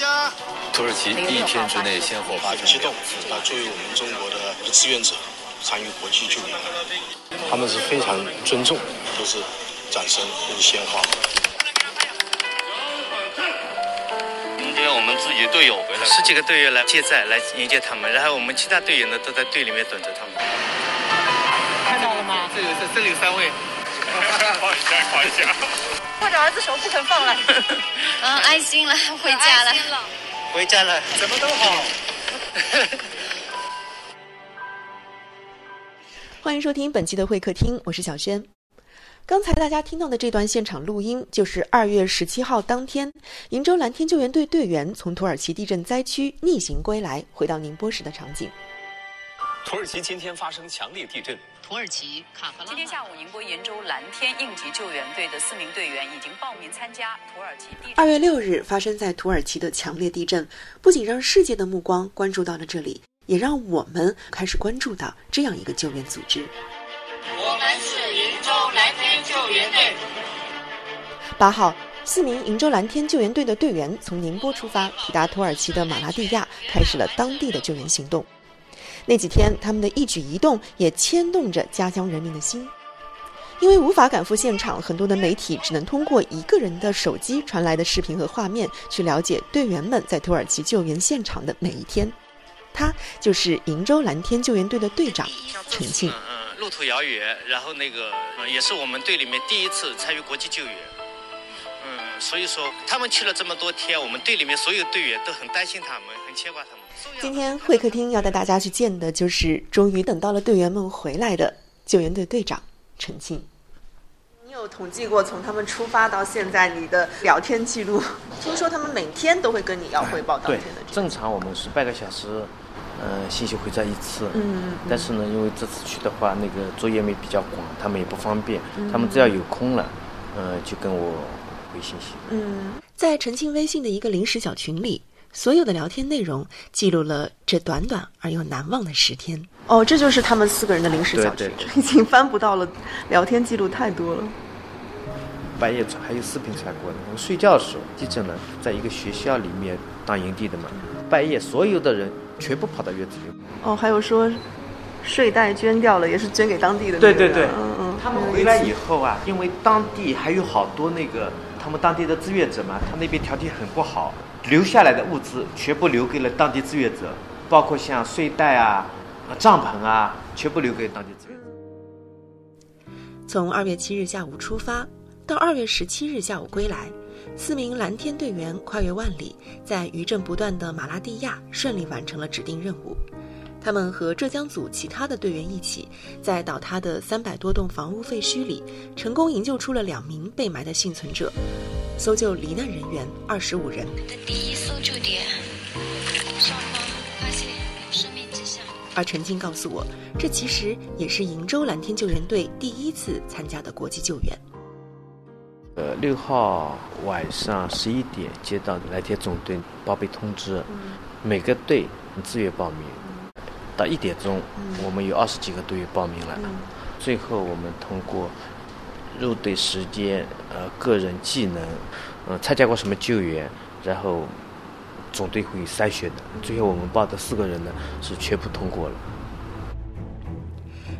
家。土耳其一天之内先后发生激动啊！作为我们中国的志愿者参与国际救援，他们是非常尊重，都是掌声跟鲜花。迎接我们自己队友回来，十几个队员来接载，来迎接他们，然后我们其他队员呢都在队里面等着他们。看到了吗？这里是这里有三位。夸一下，夸一下。握着儿子手不肯放了。嗯，安心了，回家了。回家了，什么都好。欢迎收听本期的会客厅，我是小轩。刚才大家听到的这段现场录音，就是二月十七号当天，瀛州蓝天救援队队员从土耳其地震灾区逆行归来，回到宁波时的场景。土耳其今天发生强烈地震。土耳其卡赫拉。今天下午，宁波鄞州蓝天应急救援队的四名队员已经报名参加土耳其地震。二月六日发生在土耳其的强烈地震，不仅让世界的目光关注到了这里，也让我们开始关注到这样一个救援组织。我们是鄞州蓝天救援队。八号，四名瀛州蓝天救援队的队员从宁波出发，抵达土耳其的马拉蒂亚，开始了当地的救援行动。那几天，他们的一举一动也牵动着家乡人民的心。因为无法赶赴现场，很多的媒体只能通过一个人的手机传来的视频和画面，去了解队员们在土耳其救援现场的每一天。他就是瀛州蓝天救援队的队长陈庆。路途遥远，然后那个也是我们队里面第一次参与国际救援。嗯，所以说他们去了这么多天，我们队里面所有队员都很担心他们，很牵挂他们。今天会客厅要带大家去见的，就是终于等到了队员们回来的救援队队长陈庆。你有统计过从他们出发到现在你的聊天记录？听说他们每天都会跟你要汇报当天的。正常我们是半个小时，呃，信息回在一次。嗯。但是呢，因为这次去的话，那个作业面比较广，他们也不方便。他们只要有空了，呃，就跟我回信息。嗯，在陈庆微信的一个临时小群里。所有的聊天内容记录了这短短而又难忘的十天。哦，这就是他们四个人的临时小群，已经翻不到了。聊天记录太多了。半夜还有视频传过呢。我们睡觉的时候，地震了，在一个学校里面当营地的嘛。半夜所有的人全部跑到院子里。哦，还有说睡袋捐掉了，也是捐给当地的。对对对，嗯嗯。他们回来以后啊，因为当地还有好多那个他们当地的志愿者嘛，他那边条件很不好。留下来的物资全部留给了当地志愿者，包括像睡袋啊、帐篷啊，全部留给当地志愿者。从二月七日下午出发，到二月十七日下午归来，四名蓝天队员跨越万里，在余震不断的马拉蒂亚顺利完成了指定任务。他们和浙江组其他的队员一起，在倒塌的三百多栋房屋废墟里，成功营救出了两名被埋的幸存者。搜救罹难人员二十五人。第一搜救点上方发现生命迹象。而陈静告诉我，这其实也是鄞州蓝天救援队第一次参加的国际救援。呃，六号晚上十一点接到蓝天总队报备通知，每个队自愿报名。到一点钟，我们有二十几个队员报名了。最后我们通过。入队时间，呃，个人技能，呃，参加过什么救援，然后总队会筛选的。最后我们报的四个人呢，是全部通过了。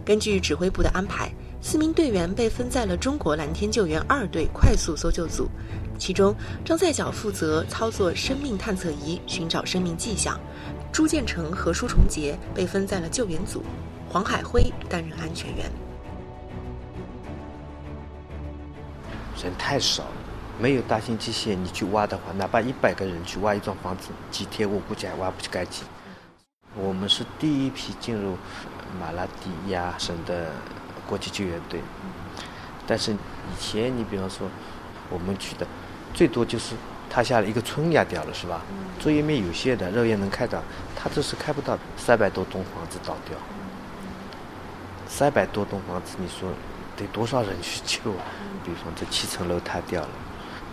根据指挥部的安排，四名队员被分在了中国蓝天救援二队快速搜救组，其中张赛角负责操作生命探测仪寻找生命迹象，朱建成和舒崇杰被分在了救援组，黄海辉担任安全员。人太少了，没有大型机械，你去挖的话，哪怕一百个人去挖一幢房子，几天我估计还挖不干净。我们是第一批进入马拉蒂亚省的国际救援队，但是以前你比方说我们去的最多就是塌下了一个村压掉了，是吧？作业面有限的，肉眼能看到，他这是看不到三百多栋房子倒掉，三百多栋房子，你说？得多少人去救啊？比方这七层楼塌掉了，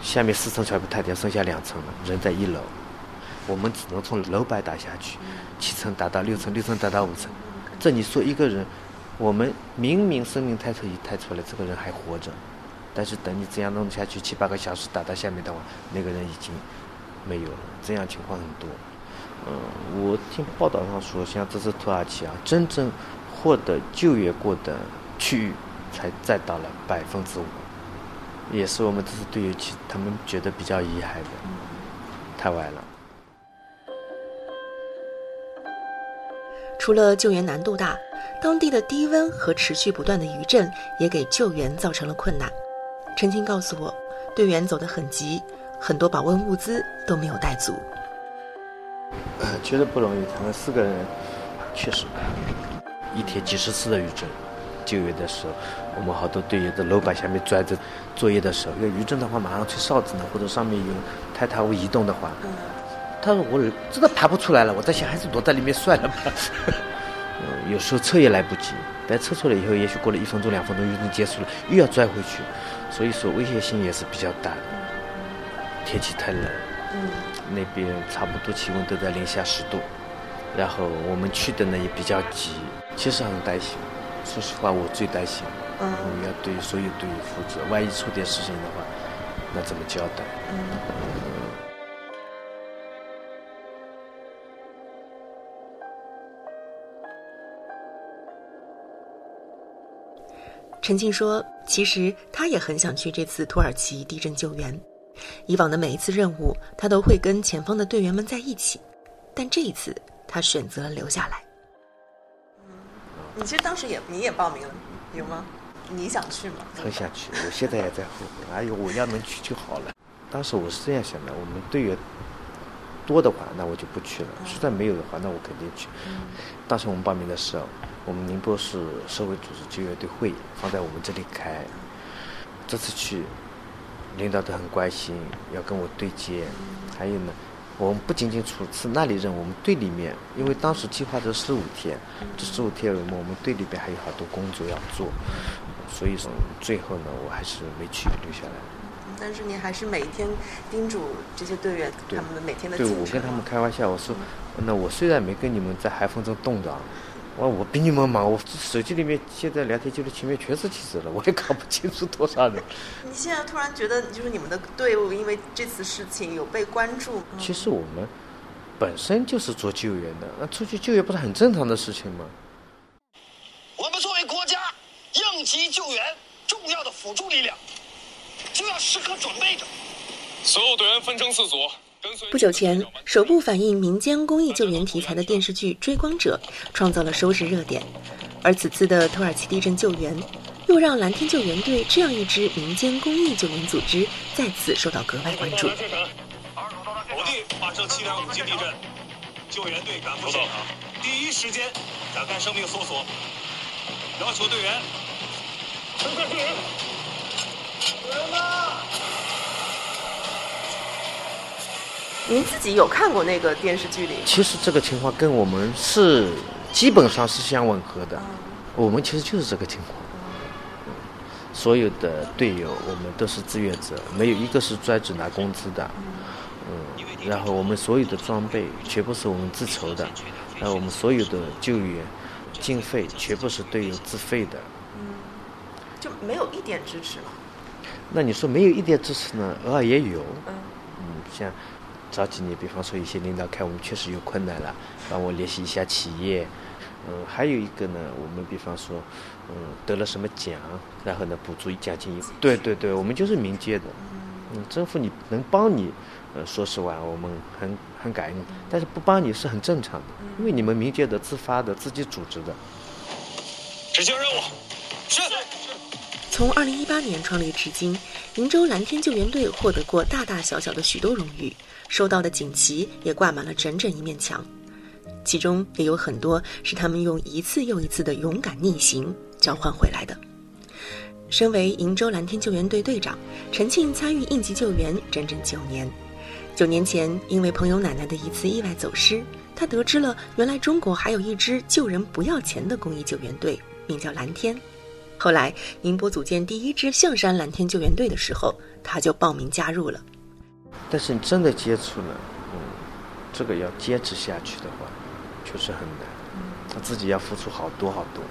下面四层全部塌掉，剩下两层了，人在一楼，我们只能从楼板打下去，七层打到六层，六层打到五层。这你说一个人，我们明明生命探测仪探出来，这个人还活着，但是等你这样弄下去七八个小时打到下面的话，那个人已经没有了，这样情况很多。嗯，我听报道上说，像这次土耳其啊，真正获得救援过的区域才占到了百分之五，也是我们这次队友去他们觉得比较遗憾的，太晚了。除了救援难度大，当地的低温和持续不断的余震也给救援造成了困难。陈青告诉我，队员走得很急，很多保温物资都没有带足。呃，确实不容易，他们四个人确实一天几十次的余震。救援的时候，我们好多队员在楼板下面钻着作业的时候，因为余震的话马上吹哨子呢，或者上面有坍塌物移动的话。他说：“我真的爬不出来了。”我在想，还是躲在里面算了吧。嗯，有时候撤也来不及，但撤出来以后，也许过了一分钟、两分钟，运动结束了，又要拽回去，所以说危险性也是比较大的。天气太冷，嗯，那边差不多气温都在零下十度，然后我们去的呢也比较急，其实很担心。说实话，我最担心，嗯，要对所有队员负责，万一出点事情的话，那怎么交代？嗯。陈静说：“其实他也很想去这次土耳其地震救援。以往的每一次任务，他都会跟前方的队员们在一起，但这一次他选择了留下来。”你其实当时也你也报名了，有吗？你想去吗？很想去，我现在也在后悔。哎呦，我要能去就好了。当时我是这样想的：我们队员多的话，那我就不去了；实在没有的话，那我肯定去。当时我们报名的时候。我们宁波市社会组织救援队会放在我们这里开，这次去，领导都很关心，要跟我对接。还有呢，我们不仅仅处次那里任务，我们队里面，因为当时计划的十五天，这十五天我们我们队里边还有好多工作要做，所以说最后呢，我还是没去，留下来。但是你还是每一天叮嘱这些队员他们每天的对，我跟他们开玩笑，我说，那我虽然没跟你们在海风中冻着。我我比你们忙，我手机里面现在聊天记录前面全是记者了，我也搞不清楚多少人。你现在突然觉得，就是你们的队伍因为这次事情有被关注。其实我们本身就是做救援的，那出去救援不是很正常的事情吗？我们作为国家应急救援重要的辅助力量，就要时刻准备着。所有队员分成四组。不久前，首部反映民间公益救援题材的电视剧《追光者》创造了收视热点，而此次的土耳其地震救援，又让蓝天救援队这样一支民间公益救援组织再次受到格外关注。某地发生七点五级地震，救援队赶赴现场，第一时间展开生命搜索，要求队员，快快救人！救人呐！您自己有看过那个电视剧里？其实这个情况跟我们是基本上是相吻合的，我们其实就是这个情况。所有的队友，我们都是志愿者，没有一个是专职拿工资的。嗯，然后我们所有的装备全部是我们自筹的，然后我们所有的救援经费全部是队友自费的。嗯，就没有一点支持吗？那你说没有一点支持呢？偶尔也有。嗯，嗯，像。早几年，比方说一些领导看我们确实有困难了，帮我联系一下企业。嗯，还有一个呢，我们比方说，嗯，得了什么奖，然后呢补助奖金。对对对，我们就是民间的。嗯，政府你能帮你，呃，说实话，我们很很感恩。但是不帮你是很正常的，因为你们民间的自发的、自己组织的。执行任务，是。从二零一八年创立至今，鄞州蓝天救援队获得过大大小小的许多荣誉。收到的锦旗也挂满了整整一面墙，其中也有很多是他们用一次又一次的勇敢逆行交换回来的。身为鄞州蓝天救援队队长，陈庆参与应急救援整整九年。九年前，因为朋友奶奶的一次意外走失，他得知了原来中国还有一支救人不要钱的公益救援队，名叫蓝天。后来，宁波组建第一支象山蓝天救援队的时候，他就报名加入了。但是你真的接触了，嗯，这个要坚持下去的话，确实很难。他自己要付出好多好多。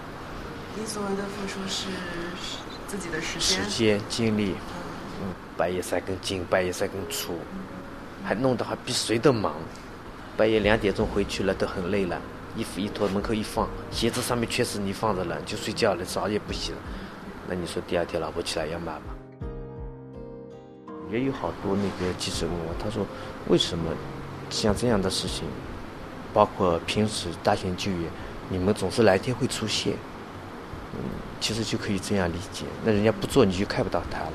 你所谓的付出是自己的时间、时间、精力，嗯，半夜三更进，半夜三更出。还弄得还比谁都忙。半夜两点钟回去了，都很累了，衣服一脱，门口一放，鞋子上面确实你放着了，就睡觉了，澡也不洗了。那你说第二天老婆起来要骂吗？也有好多那个记者问我，他说为什么像这样的事情，包括平时大型救援，你们总是哪天会出现？嗯，其实就可以这样理解，那人家不做你就看不到他了。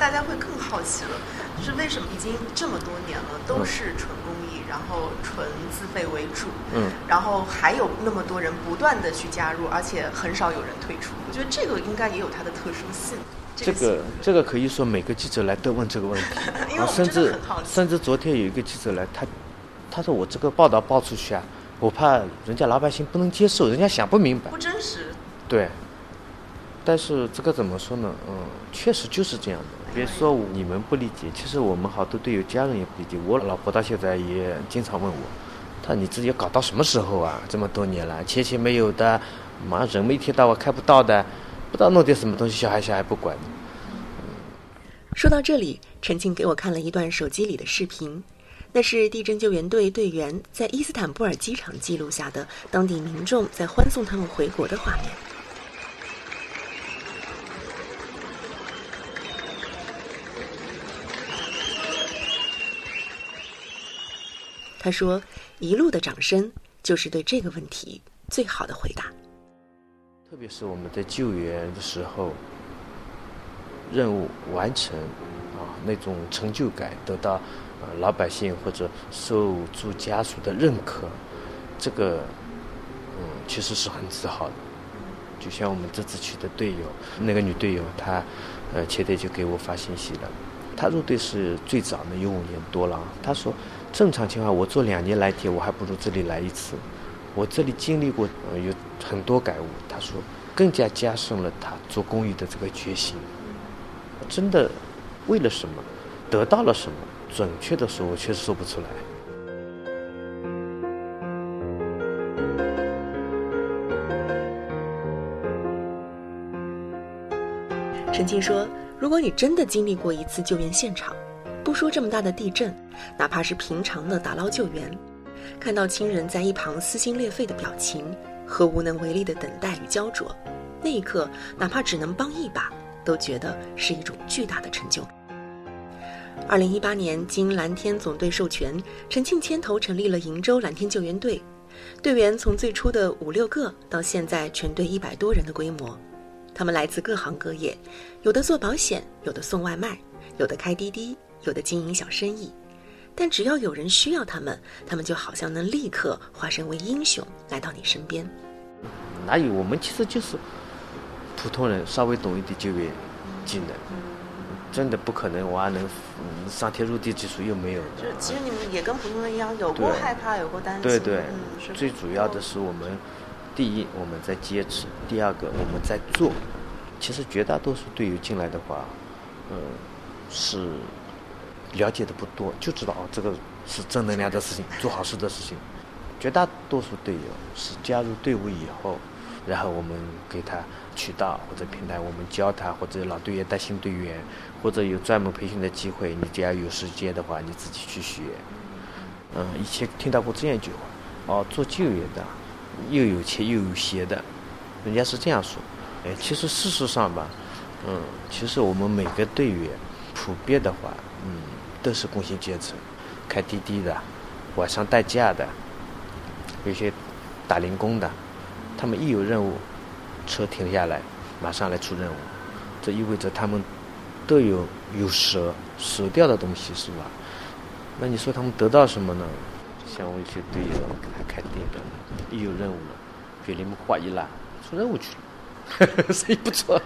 那大家会更好奇了，就是为什么已经这么多年了，都是纯公益，然后纯自费为主，嗯，然后还有那么多人不断的去加入，而且很少有人退出。我觉得这个应该也有它的特殊性。这个这个可以说每个记者来都问这个问题，啊，甚至甚至昨天有一个记者来，他他说我这个报道报出去啊，我怕人家老百姓不能接受，人家想不明白，不真实。对。但是这个怎么说呢？嗯，确实就是这样的。别说你们不理解，其实我们好多队友家人也不理解。我老婆到现在也经常问我，她你自己搞到什么时候啊？这么多年了，钱钱没有的，妈人们一天到晚看不到的。不知道弄点什么东西，小孩小孩不管。说到这里，陈静给我看了一段手机里的视频，那是地震救援队队员在伊斯坦布尔机场记录下的当地民众在欢送他们回国的画面。他说：“一路的掌声就是对这个问题最好的回答。”特别是我们在救援的时候，任务完成，啊，那种成就感得到，呃，老百姓或者受助家属的认可，这个，嗯，其实是很自豪的。就像我们这次去的队友，那个女队友，她，呃，前天就给我发信息了。她入队是最早的，有五年多了。她说，正常情况我做两年来铁，我还不如这里来一次。我这里经历过，呃，有很多感悟。他说，更加加深了他做公益的这个决心。真的，为了什么，得到了什么？准确的说，我确实说不出来。陈静说：“如果你真的经历过一次救援现场，不说这么大的地震，哪怕是平常的打捞救援。”看到亲人在一旁撕心裂肺的表情和无能为力的等待与焦灼，那一刻，哪怕只能帮一把，都觉得是一种巨大的成就。二零一八年，经蓝天总队授权，陈庆牵头成立了瀛州蓝天救援队，队员从最初的五六个，到现在全队一百多人的规模。他们来自各行各业，有的做保险，有的送外卖，有的开滴滴，有的经营小生意。但只要有人需要他们，他们就好像能立刻化身为英雄来到你身边。哪有？我们其实就是普通人，稍微懂一点救援技能，真的不可能我还能上天入地技术又没有。就其实你们也跟普通人一样，有过害怕，有过担心。对对，最主要的是我们第一我们在坚持，第二个我们在做。其实绝大多数队友进来的话，嗯，是。了解的不多，就知道哦，这个是正能量的事情，做好事的事情。绝大多数队友是加入队伍以后，然后我们给他渠道或者平台，我们教他，或者老队员带新队员，或者有专门培训的机会，你只要有时间的话，你自己去学。嗯，以前听到过这样一句话，哦，做救援的又有钱又有闲的，人家是这样说。哎，其实事实上吧，嗯，其实我们每个队员普遍的话，嗯。都是工薪阶层，开滴滴的，晚上代驾的，有些打零工的，他们一有任务，车停下来，马上来出任务，这意味着他们都有有舍舍掉的东西，是吧？那你说他们得到什么呢？像我一些队友还开店的，一有任务了，给你们画一拉，出任务去了，生意不错。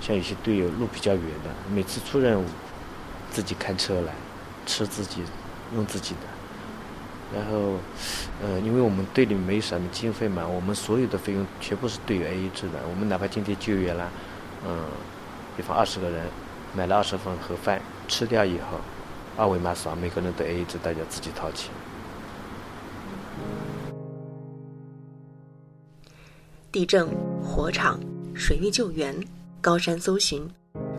像有些队友路比较远的，每次出任务。自己开车来，吃自己，用自己的。然后，呃，因为我们队里没什么经费嘛，我们所有的费用全部是队员 AA 制的。我们哪怕今天救援了，嗯，比方二十个人，买了二十份盒饭，吃掉以后，二维码扫，每个人都 AA 制，大家自己掏钱。地震、火场、水域救援、高山搜寻。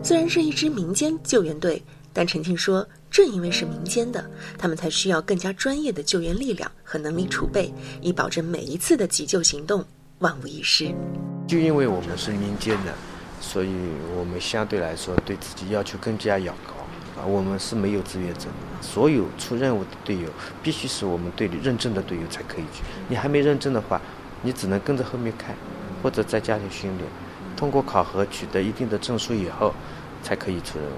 虽然是一支民间救援队，但陈庆说，正因为是民间的，他们才需要更加专业的救援力量和能力储备，以保证每一次的急救行动万无一失。就因为我们是民间的，所以我们相对来说对自己要求更加要高。啊，我们是没有志愿者，所有出任务的队友必须是我们队里认证的队友才可以去。你还没认证的话，你只能跟着后面看，或者在家里训练，通过考核取得一定的证书以后，才可以出任务。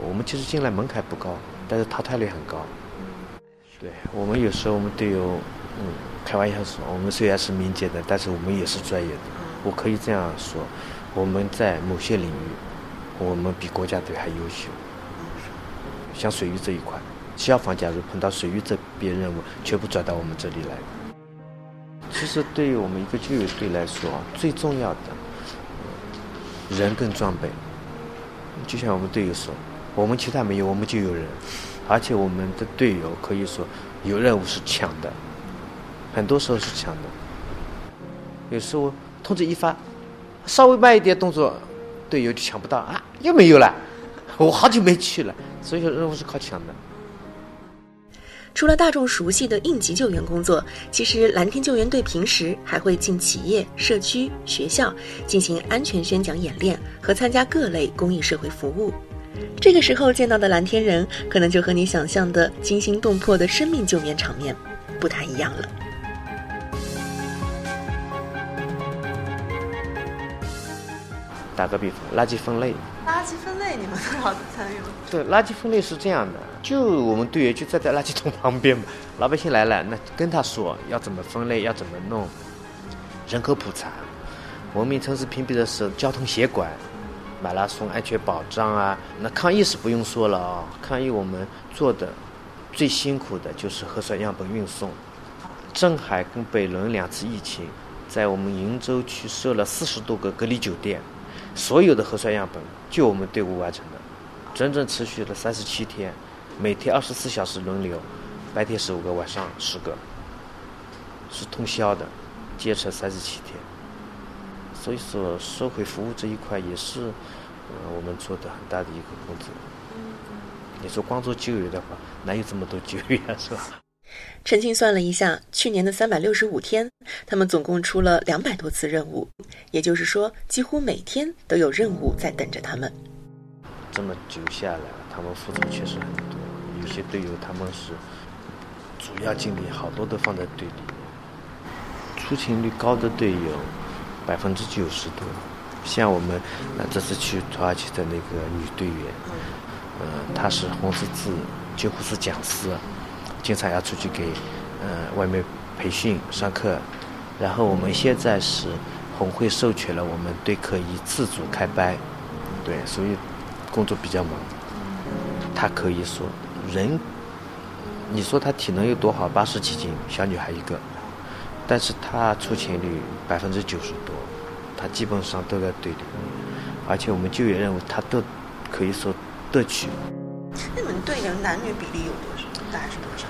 我们其实进来门槛不高，但是淘汰率很高。对我们有时候我们队友，嗯，开玩笑说，我们虽然是民间的，但是我们也是专业的。我可以这样说，我们在某些领域，我们比国家队还优秀。像水域这一块，消防假如碰到水域这边任务，全部转到我们这里来。其实对于我们一个救援队来说，最重要的人跟装备。就像我们队友说，我们其他没有，我们就有人，而且我们的队友可以说有任务是抢的，很多时候是抢的。有时候通知一发，稍微慢一点动作，队友就抢不到啊，又没有了。我好久没去了，所以说任务是靠抢的。除了大众熟悉的应急救援工作，其实蓝天救援队平时还会进企业、社区、学校进行安全宣讲演练和参加各类公益社会服务。这个时候见到的蓝天人，可能就和你想象的惊心动魄的生命救援场面不太一样了。打个比方，垃圾分类。垃圾分类，你们多少参与了？对，垃圾分类是这样的，就我们队员就站在垃圾桶旁边嘛，老百姓来了，那跟他说要怎么分类，要怎么弄。人口普查，文明城市评比的是交通协管，马拉松安全保障啊。那抗疫是不用说了啊，抗疫我们做的最辛苦的就是核酸样本运送。镇海跟北仑两次疫情，在我们鄞州区设了四十多个隔离酒店。所有的核酸样本就我们队伍完成的，整整持续了三十七天，每天二十四小时轮流，白天十五个，晚上十个，是通宵的，坚持三十七天。所以说，社会服务这一块也是，呃，我们做的很大的一个工作。你说光做救援的话，哪有这么多救援是吧？陈庆算了一下，去年的三百六十五天，他们总共出了两百多次任务，也就是说，几乎每天都有任务在等着他们。这么久下来，他们付出确实很多。有些队友他们是主要精力好多都放在队里，出勤率高的队有百分之九十多。像我们那这次去土耳其的那个女队员，嗯，她是红十字救护室讲师。经常要出去给，呃，外面培训上课，然后我们现在是红会授权了，我们队可以自主开班，对，所以工作比较忙。她可以说人，你说她体能有多好，八十几斤，小女孩一个，但是她出勤率百分之九十多，她基本上都在队里，而且我们就业任务她都可以说都去。那你们队的男女比例有多少？大概是多少？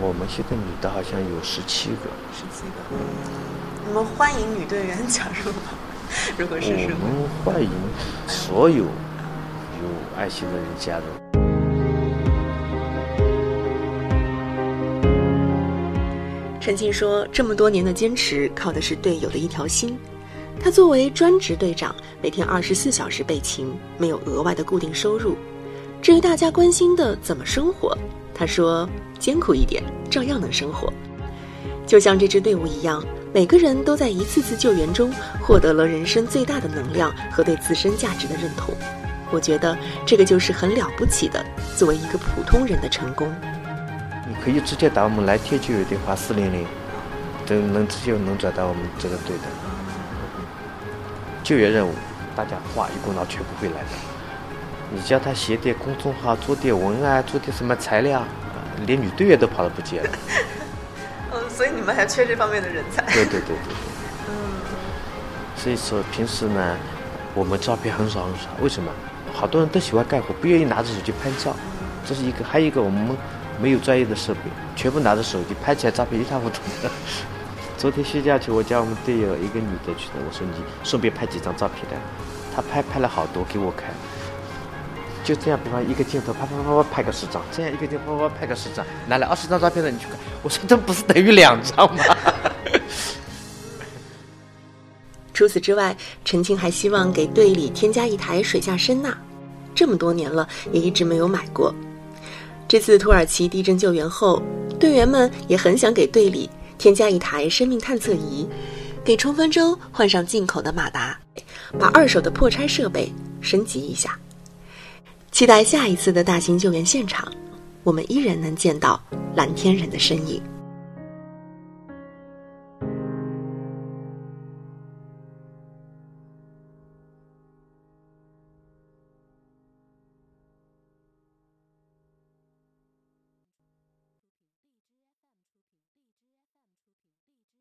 我们现在女的好像有十七个。十七个。你们欢迎女队员加入吗？如果是我们欢迎所有有爱心的人加入。陈庆说：“这么多年的坚持，靠的是队友的一条心。他作为专职队长，每天二十四小时备勤，没有额外的固定收入。至于大家关心的怎么生活，他说：“艰苦一点，照样能生活。就像这支队伍一样，每个人都在一次次救援中获得了人生最大的能量和对自身价值的认同。我觉得这个就是很了不起的，作为一个普通人的成功。你可以直接打我们蓝天救援电话四零零，都能直接能转到我们这个队的救援任务。大家话一股脑全部会来的。”你叫他写点公众号，做点文案，做点什么材料，连女队员都跑得不见了。嗯，所以你们还缺这方面的人才。对对对对。嗯。所以说平时呢，我们照片很少很少。为什么？好多人都喜欢干活，不愿意拿着手机拍照，这是一个。还有一个，我们没有专业的设备，全部拿着手机拍起来照片一塌糊涂的。昨天休假去，我叫我们队友一个女的去的，我说你顺便拍几张照片来，她拍拍了好多给我看。就这样，比方一个镜头啪啪啪啪拍个十张，这样一个镜头啪啪拍个十张，拿来二十张照片的你去看，我说这不是等于两张吗？除此之外，陈庆还希望给队里添加一台水下声呐，这么多年了也一直没有买过。这次土耳其地震救援后，队员们也很想给队里添加一台生命探测仪，给冲锋舟换上进口的马达，把二手的破拆设备升级一下。期待下一次的大型救援现场，我们依然能见到蓝天人的身影。